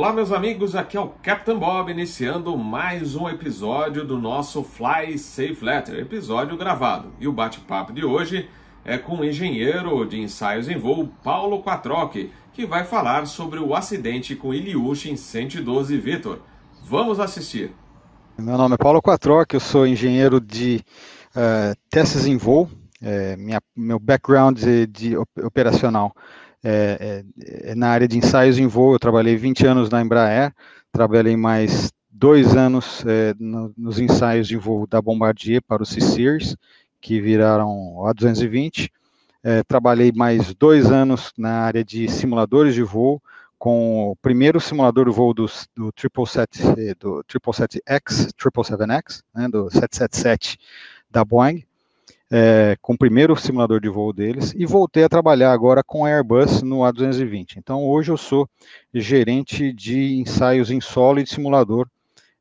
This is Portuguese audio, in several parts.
Olá, meus amigos, aqui é o Captain Bob iniciando mais um episódio do nosso Fly Safe Letter, episódio gravado. E o bate-papo de hoje é com o engenheiro de ensaios em voo Paulo Quatroque, que vai falar sobre o acidente com Ilyushin 112 Vitor. Vamos assistir. Meu nome é Paulo Quatroque, eu sou engenheiro de uh, testes em voo. É, minha, meu background de, de operacional é, é, é, na área de ensaios em voo. Eu trabalhei 20 anos na Embraer, trabalhei mais dois anos é, no, nos ensaios de voo da Bombardier para o C-Series, que viraram A220. É, trabalhei mais dois anos na área de simuladores de voo, com o primeiro simulador de voo do, do 777, do 777X, 777X, né, do 777 da Boeing, é, com o primeiro simulador de voo deles, e voltei a trabalhar agora com a Airbus no A220. Então, hoje eu sou gerente de ensaios em solo e de simulador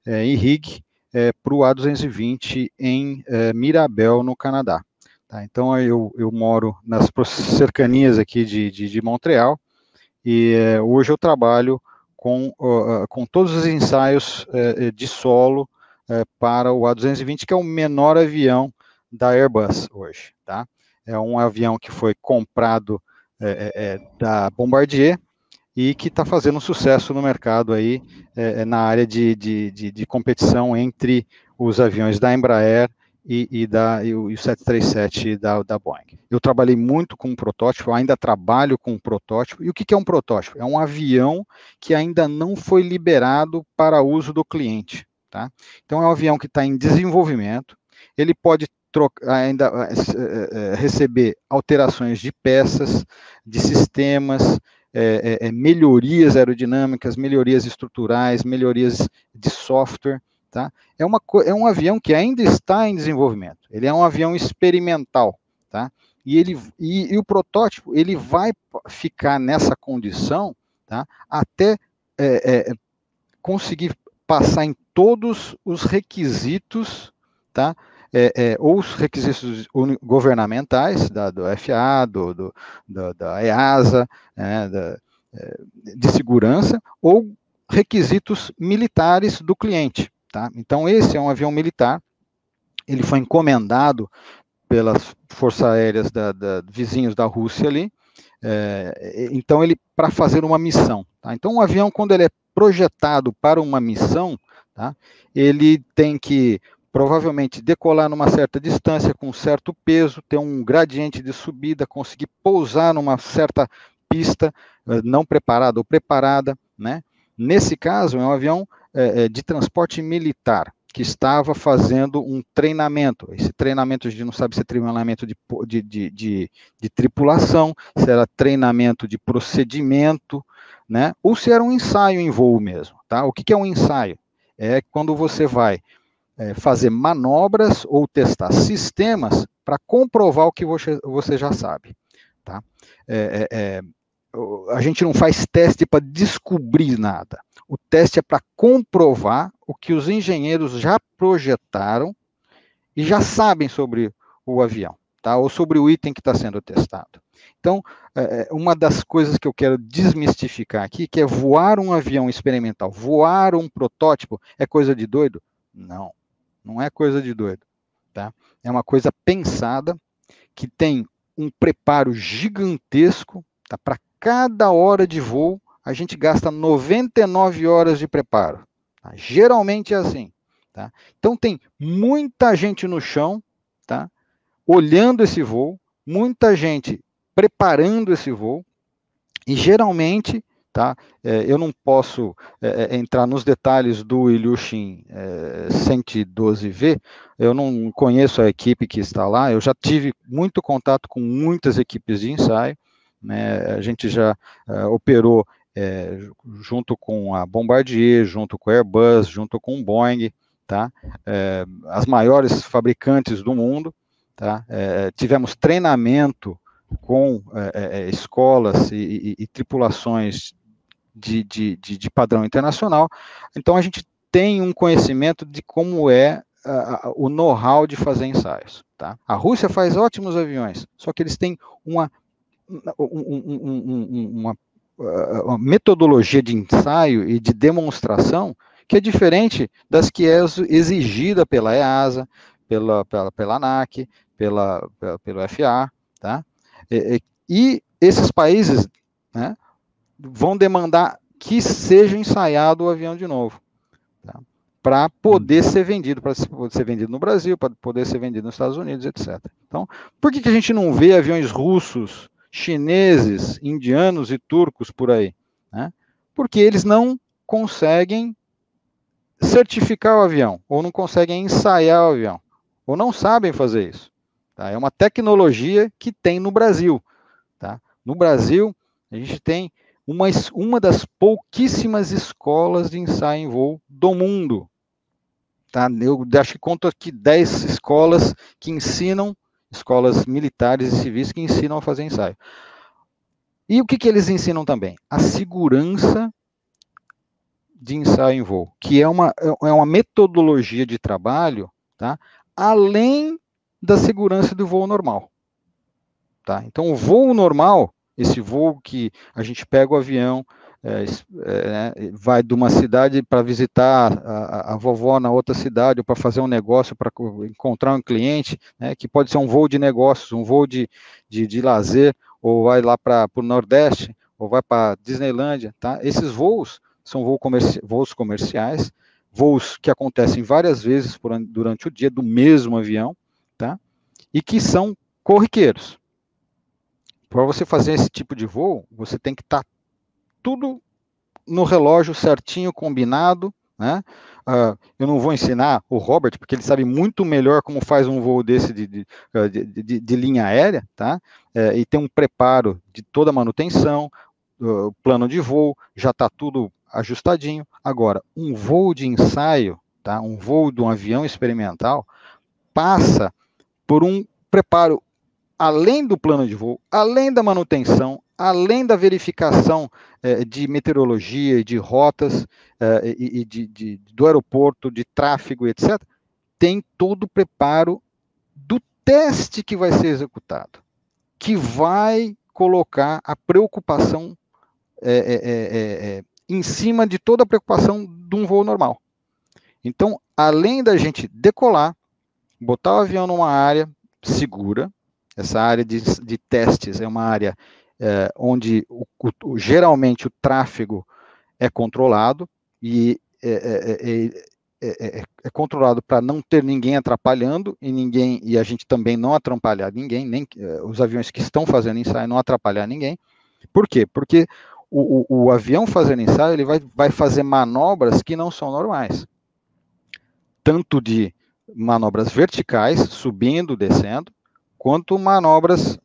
é, em RIG é, para o A220 em é, Mirabel, no Canadá. Tá? Então, eu, eu moro nas cercanias aqui de, de, de Montreal, e é, hoje eu trabalho com, uh, com todos os ensaios uh, de solo uh, para o A220, que é o menor avião da Airbus hoje, tá? É um avião que foi comprado é, é, é da Bombardier e que está fazendo sucesso no mercado aí é, é, na área de, de, de, de, competição entre os aviões da Embraer e, e, da, o, e o 737 da, da Boeing. Eu trabalhei muito com um protótipo, ainda trabalho com um protótipo. E o que, que é um protótipo? É um avião que ainda não foi liberado para uso do cliente. Tá? Então, é um avião que está em desenvolvimento, ele pode ainda é, é, receber alterações de peças, de sistemas, é, melhorias aerodinâmicas, melhorias estruturais, melhorias de software. Tá? É, uma, é um avião que ainda está em desenvolvimento. Ele é um avião experimental. Tá? E, ele, e, e o protótipo ele vai ficar nessa condição tá? até é, é, conseguir passar em todos os requisitos tá? É, é, ou os requisitos governamentais da, do FA, do, do, do da EASA, né, da, é, de segurança, ou requisitos militares do cliente. Tá? Então, esse é um avião militar, ele foi encomendado pelas forças aéreas da, da vizinhos da Rússia ali, é, então ele para fazer uma missão. Tá? Então, um avião, quando ele é projetado para uma missão, tá? ele tem que provavelmente decolar numa certa distância, com um certo peso, ter um gradiente de subida, conseguir pousar numa certa pista eh, não preparada ou preparada, né? Nesse caso, é um avião é, de transporte militar que estava fazendo um treinamento. Esse treinamento a gente não sabe se é treinamento de, de, de, de, de tripulação, se era treinamento de procedimento, né? Ou se era um ensaio em voo mesmo, tá? O que, que é um ensaio? É quando você vai é, fazer manobras ou testar sistemas para comprovar o que você, você já sabe. Tá? É, é, é a gente não faz teste para descobrir nada. O teste é para comprovar o que os engenheiros já projetaram e já sabem sobre o avião, tá? Ou sobre o item que está sendo testado. Então, é, é, uma das coisas que eu quero desmistificar aqui, que é voar um avião experimental, voar um protótipo, é coisa de doido? Não. Não é coisa de doido, tá? É uma coisa pensada que tem um preparo gigantesco, tá? Para cada hora de voo, a gente gasta 99 horas de preparo. Tá? Geralmente é assim, tá? Então tem muita gente no chão, tá? Olhando esse voo, muita gente preparando esse voo, e geralmente Tá? É, eu não posso é, é entrar nos detalhes do Ilyushin é, 112V, eu não conheço a equipe que está lá, eu já tive muito contato com muitas equipes de ensaio, né? a gente já é, operou é, junto com a Bombardier, junto com a Airbus, junto com o Boeing, tá? É, as maiores fabricantes do mundo, tá? tivemos treinamento com escolas e, e, e tripulações de, de, de, de padrão internacional. Então, a gente tem um conhecimento de como é uh, o know-how de fazer ensaios. Tá? A Rússia faz ótimos aviões, só que eles têm uma, um, um, um, uma uma metodologia de ensaio e de demonstração que é diferente das que é exigida pela EASA, pela, pela, pela ANAC, pela, pela, pelo FA, tá? E, e esses países né, vão demandar que seja ensaiado o avião de novo, tá? para poder ser vendido, para ser vendido no Brasil, para poder ser vendido nos Estados Unidos, etc. Então, por que, que a gente não vê aviões russos, chineses, indianos e turcos por aí? Né? Porque eles não conseguem certificar o avião, ou não conseguem ensaiar o avião, ou não sabem fazer isso. Tá? É uma tecnologia que tem no Brasil. Tá? No Brasil, a gente tem uma, uma das pouquíssimas escolas de ensaio em voo do mundo. Tá? Eu acho que conto aqui 10 escolas que ensinam, escolas militares e civis que ensinam a fazer ensaio. E o que, que eles ensinam também? A segurança de ensaio em voo, que é uma, é uma metodologia de trabalho, tá? além da segurança do voo normal. Tá? Então, o voo normal, esse voo que a gente pega o avião, é, é, né, vai de uma cidade para visitar a, a, vovó na outra cidade, ou para fazer um negócio, para encontrar um cliente, né, que pode ser um voo de negócios, um voo de, de, de lazer, ou vai lá para o Nordeste, ou vai para Disneylândia. Tá? Esses voos são voo comerci voos comerciais, voos que acontecem várias vezes por, durante o dia do mesmo avião, tá? E que são corriqueiros. Para você fazer esse tipo de voo, você tem que estar tá tudo no relógio certinho, combinado, né? Uh, eu não vou ensinar o Robert, porque ele sabe muito melhor como faz um voo desse de, de, ah, de, de, linha aérea, tá? É, e tem um preparo de toda a manutenção, uh, plano de voo, já está tudo ajustadinho. Agora, um voo de ensaio, tá? um voo de um avião experimental, passa por um preparo além do plano de voo, além da manutenção, além da verificação eh, de meteorologia, de rotas eh, e, e de, de, do aeroporto, de tráfego, etc., tem todo o preparo do teste que vai ser executado, que vai colocar a preocupação é, é, em cima de toda a preocupação de um voo normal. Então, além da gente decolar, botar o avião numa área segura, essa área de, de testes é uma área é, onde o, o, geralmente o tráfego é controlado e é, é, é controlado para não ter ninguém atrapalhando e ninguém e a gente também não atrapalhar ninguém, nem os aviões que estão fazendo ensaio não atrapalhar ninguém. Por quê? Porque o, o, o, avião fazendo ensaio, ele vai, vai fazer manobras que não são normais. Tanto de manobras verticais, subindo, descendo, quanto manobras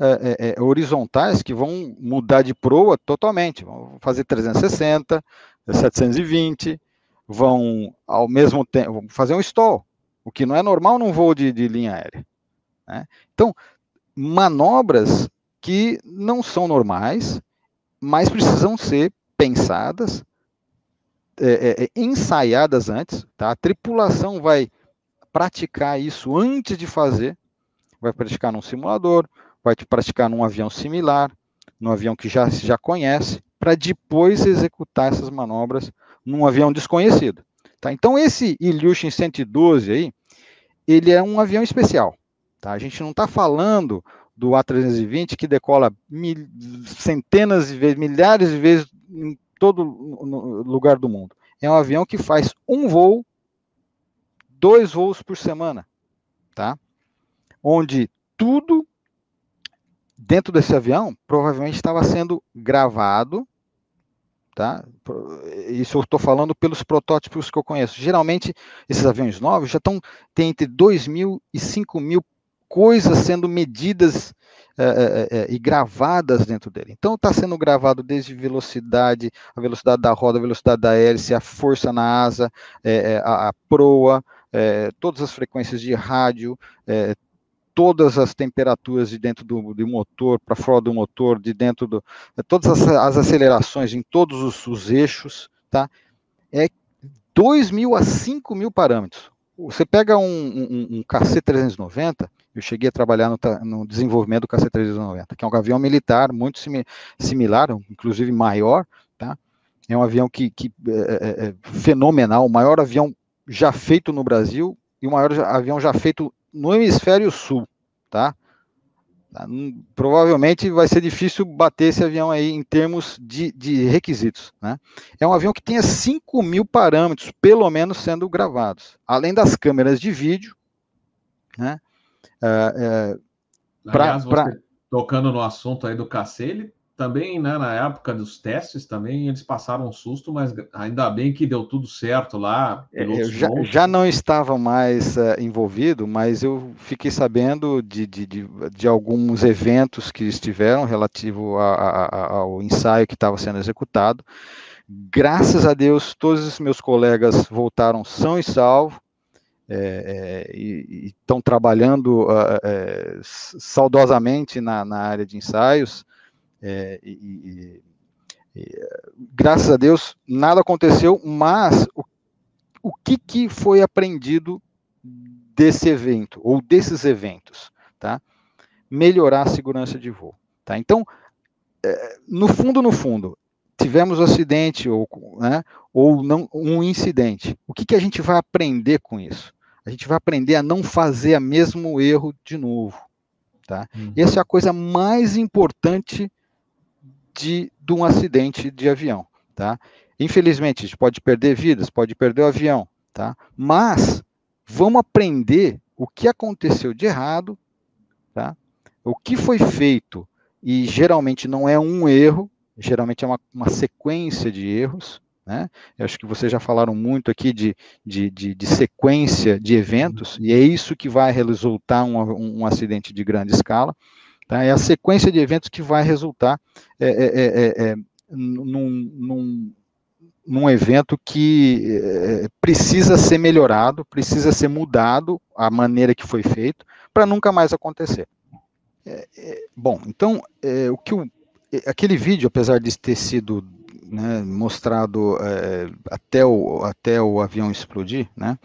é, é, é horizontais que vão mudar de proa totalmente. Vão fazer 360, 720, vão ao mesmo tempo fazer um stall, o que não é normal num voo de, de linha aérea. Né? Então, manobras que não são normais, mas precisam ser pensadas, é, é, é, ensaiadas antes, tá? A tripulação vai praticar isso antes de fazer, vai praticar num simulador, vai praticar num avião similar, num avião que já já conhece, para depois executar essas manobras num avião desconhecido. Tá? Então esse Ilyushin 112 aí, ele é um avião especial. Tá? A gente não está falando do A320 que decola mil, centenas de vezes, milhares de vezes em todo lugar do mundo. É um avião que faz um voo, dois voos por semana, tá? Onde tudo dentro desse avião provavelmente estava sendo gravado, tá? Isso eu estou falando pelos protótipos que eu conheço. Geralmente esses aviões novos já estão tem entre 2 mil e 5 mil coisas sendo medidas é, é, e gravadas dentro dele. Então está sendo gravado desde velocidade, a velocidade da roda, a velocidade da hélice, a força na asa, é, a, a, proa, todas as frequências de rádio, todas as temperaturas de dentro do, do motor, para fora do motor, de dentro do. todas as, as acelerações em todos os, os, eixos, tá? É 2 mil a 5 mil parâmetros. você pega um, um, um KC-390, eu cheguei a trabalhar no, no desenvolvimento do KC-390, que é um avião militar muito simi, similar, inclusive maior, tá? É um avião que, que é, é, é, fenomenal, o maior avião já feito no Brasil e o maior avião já feito no hemisfério sul, tá? Tá? Provavelmente vai ser difícil bater esse avião aí em termos de, de requisitos. Né? É um avião que tenha 5 mil parâmetros, pelo menos, sendo gravados. Além das câmeras de vídeo. Né? É, é, pra, Aliás, pra... tocando no assunto aí do KC, ele também, né, na época dos testes, também eles passaram um susto, mas ainda bem que deu tudo certo lá. É, eu já, já, não estava mais uh, envolvido, mas eu fiquei sabendo de, de, de, de, alguns eventos que estiveram relativo a, a, ao ensaio que estava sendo executado. Graças a Deus, todos os meus colegas voltaram são e salvo. É, é, e estão trabalhando uh, saudosamente na, na área de ensaios, é, e, e, graças a Deus, nada aconteceu, mas o, o que, que foi aprendido desse evento, ou desses eventos, tá? Melhorar a segurança de voo, tá? Então, é, no fundo, no fundo, tivemos um acidente ou, né, ou não, um incidente. O que, que a gente vai aprender com isso? A gente vai aprender a não fazer o mesmo erro de novo. Tá? Uhum. Essa é a coisa mais importante de, de um acidente de avião, tá? Infelizmente, a gente pode perder vidas, pode perder o avião, tá? Mas vamos aprender o que aconteceu de errado, tá? O que foi feito, e geralmente não é um erro, geralmente é uma, uma sequência de erros, né? Eu acho que vocês já falaram muito aqui de, de, de, de sequência de eventos, e é isso que vai resultar um, um, um acidente de grande escala. Tá? É a sequência de eventos que vai resultar é, é, é, é num, num, num, evento que é, precisa ser melhorado, precisa ser mudado a maneira que foi feito, para nunca mais acontecer. É, bom, então, o que o, aquele vídeo, apesar de ter sido né, mostrado é, até, o, até o avião explodir, né,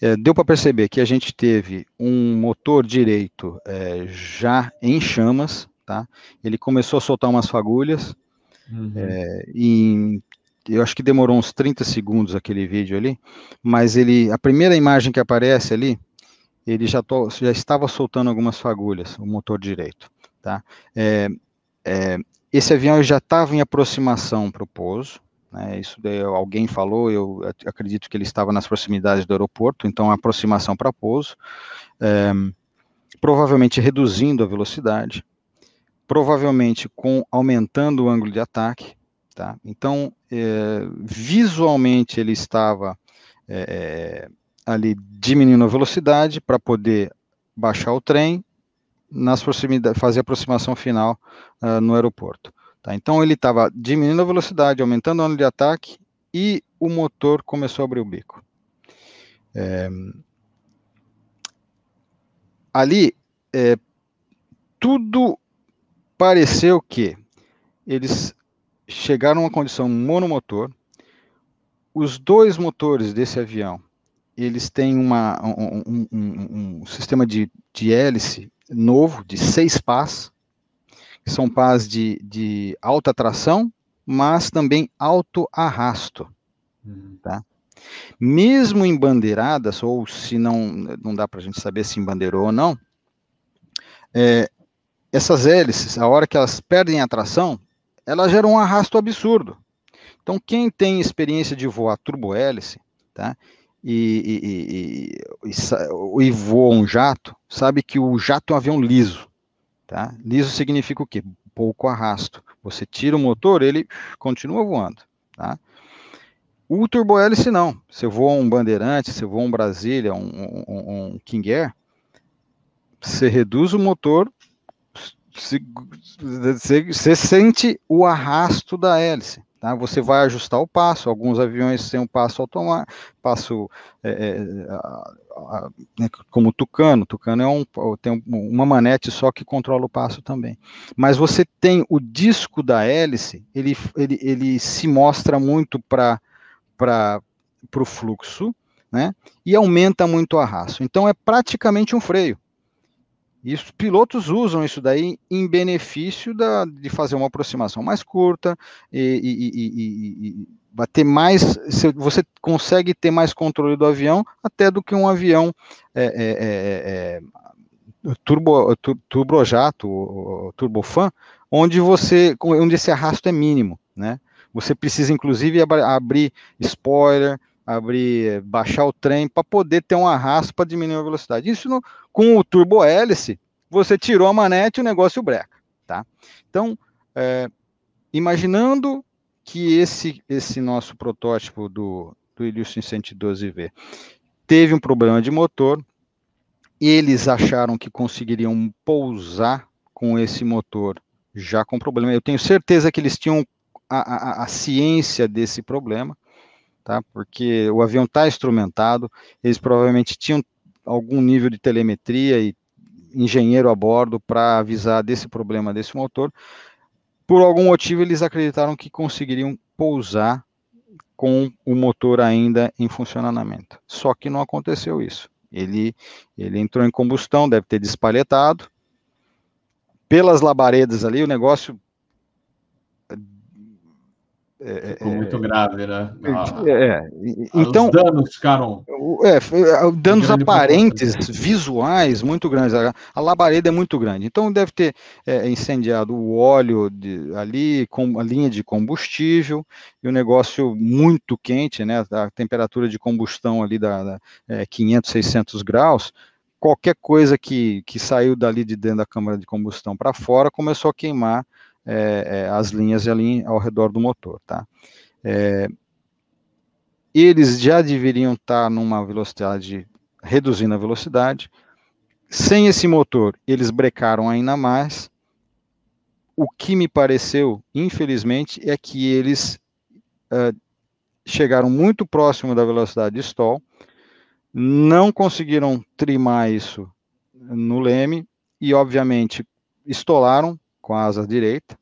é, deu para perceber que a gente teve um motor direito é, já em chamas, tá? Ele começou a soltar umas fagulhas, uhum. e eu acho que demorou uns 30 segundos aquele vídeo ali, mas ele, a primeira imagem que aparece ali, ele já, to, já estava soltando algumas fagulhas, o motor direito, tá? É, é, esse avião já estava em aproximação para o pouso, né, isso daí alguém falou, eu acredito que ele estava nas proximidades do aeroporto, então aproximação para pouso, é, provavelmente reduzindo a velocidade, provavelmente com aumentando o ângulo de ataque, tá? Então, é, visualmente ele estava é, ali diminuindo a velocidade para poder baixar o trem nas proximidades, fazer a aproximação final uh, no aeroporto. Tá? Então ele estava diminuindo a velocidade, aumentando o ângulo de ataque e o motor começou a abrir o bico. É, ali, é, tudo pareceu que eles chegaram a uma condição monomotor. Os dois motores desse avião, eles têm uma, um, um, um, um sistema de, de hélice novo, de seis pás, que são pás de, de alta tração, mas também alto arrasto. Uhum. Tá? Mesmo em bandeiradas, ou se não, não dá para a gente saber se embandeirou ou não, é, essas hélices, a hora que elas perdem a tração, elas geram um arrasto absurdo. Então, quem tem experiência de voar turbohélice, tá? E, e, e, e voa um jato, sabe que o jato é um avião liso. Tá? Liso significa o quê? Pouco arrasto. Você tira o motor, ele continua voando. Tá? O turbohélice não. Você voa um Bandeirante, você voa um Brasília, um, um, um King Air, você reduz o motor, você, você sente o arrasto da hélice. Tá? Você vai ajustar o passo, alguns aviões têm um passo automático, passo é, é, a, a, né, como o Tucano, Tucano é um, tem uma manete só que controla o passo também. Mas você tem o disco da hélice, ele, ele, ele se mostra muito para o fluxo, né? E aumenta muito o arrasto. Então é praticamente um freio. E os pilotos usam isso daí em benefício da, de fazer uma aproximação mais curta e, e, e, e bater mais. Você consegue ter mais controle do avião até do que um avião é, é, é, é turbo, turbojato, turbofan, onde você, onde esse arrasto é mínimo, né? Você precisa inclusive abrir spoiler, abrir, baixar o trem para poder ter um arrasto para diminuir a velocidade. Isso no, com o turbo hélice, você tirou a manete e o negócio breca, tá? Então, é, imaginando que esse esse nosso protótipo do do Illusion 112V teve um problema de motor, eles acharam que conseguiriam pousar com esse motor já com problema. Eu tenho certeza que eles tinham a, a, a ciência desse problema, tá? Porque o avião está instrumentado, eles provavelmente tinham algum nível de telemetria e engenheiro a bordo para avisar desse problema desse motor. Por algum motivo, eles acreditaram que conseguiriam pousar com o motor ainda em funcionamento. Só que não aconteceu isso. Ele, ele entrou em combustão, deve ter despalhetado. Pelas labaredas ali, o negócio é, Ficou é, muito grave, né? É, é então, os danos ficaram. É, danos aparentes, visuais, muito grandes. A, a, labareda é muito grande. Então, deve ter é, incendiado o óleo de, ali, com a linha de combustível, e o negócio muito quente, né? A temperatura de combustão ali da, da é, 500, 600 graus. Qualquer coisa que, que saiu dali de dentro da câmara de combustão para fora começou a queimar é, é, as linhas ali ao redor do motor, tá? É, eles já deveriam estar numa velocidade, reduzindo a velocidade. Sem esse motor, eles brecaram ainda mais. O que me pareceu, infelizmente, é que eles uh, chegaram muito próximo da velocidade de stall, não conseguiram trimar isso no leme e, obviamente, estolaram com a asa direita.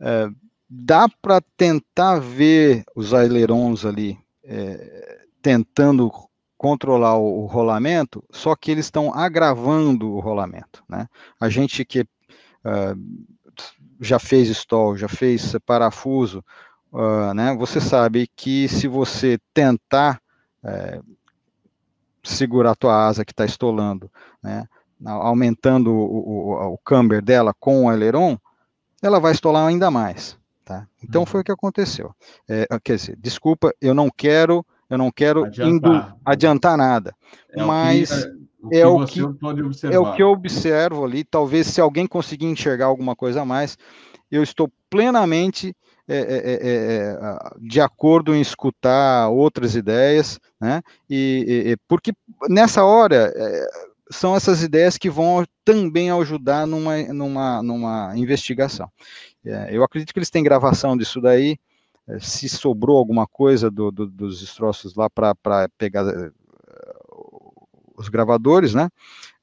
É, dá para tentar ver os ailerons ali é, tentando controlar o, rolamento, só que eles estão agravando o rolamento. Né? A gente que uh, já fez stall, já fez parafuso, uh, né? você sabe que se você tentar uh, segurar a tua asa que está estolando, né? Aumentando o, o, o camber dela com o aileron, ela vai estolar ainda mais. Tá? Então uhum. foi o que aconteceu. É, quer dizer, desculpa, eu não quero, eu não quero adiantar, adiantar nada. É mas é o que, é, o que é o que eu observo ali. Talvez se alguém conseguir enxergar alguma coisa a mais, eu estou plenamente é, é, é, é de acordo em escutar outras ideias, né? E, e porque nessa hora são essas ideias que vão também ajudar numa, numa, numa investigação. É, eu acredito que eles têm gravação disso daí, é, se sobrou alguma coisa do, do, dos destroços lá para pegar uh, os gravadores, né,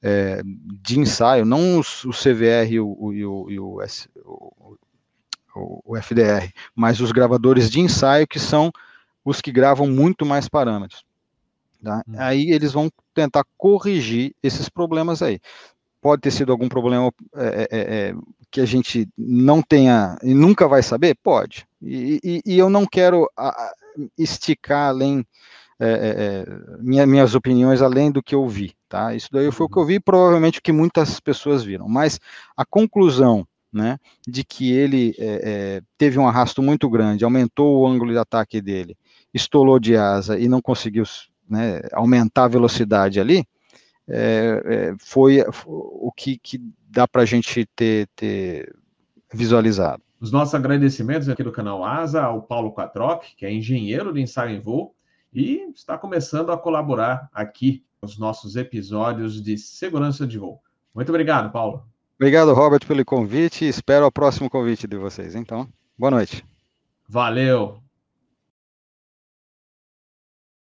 é, de ensaio, não os, o CVR e o, e o, e o, S, o FDR, mas os gravadores de ensaio que são os que gravam muito mais parâmetros. Tá? Hum. Aí eles vão tentar corrigir esses problemas aí. Pode ter sido algum problema é, é, é, é que a gente não tenha e nunca vai saber? Pode. E, e, e eu não quero esticar além é, é, minha, minhas opiniões além do que eu vi, tá? Isso daí foi o que eu uhum. vi, provavelmente o que muitas pessoas viram. Mas a conclusão, né, de que ele teve um arrasto muito grande, aumentou o ângulo de ataque dele, estolou de asa e não conseguiu né, aumentar a velocidade ali, é, é, foi o que, que dá para a gente ter, ter, visualizado. Os nossos agradecimentos aqui do canal Asa ao Paulo Quatroc, que é engenheiro de ensaio em voo e está começando a colaborar aqui nos nossos episódios de segurança de voo. Muito obrigado, Paulo. Obrigado, Robert, pelo convite. Espero o próximo convite de vocês. Então, boa noite. Valeu.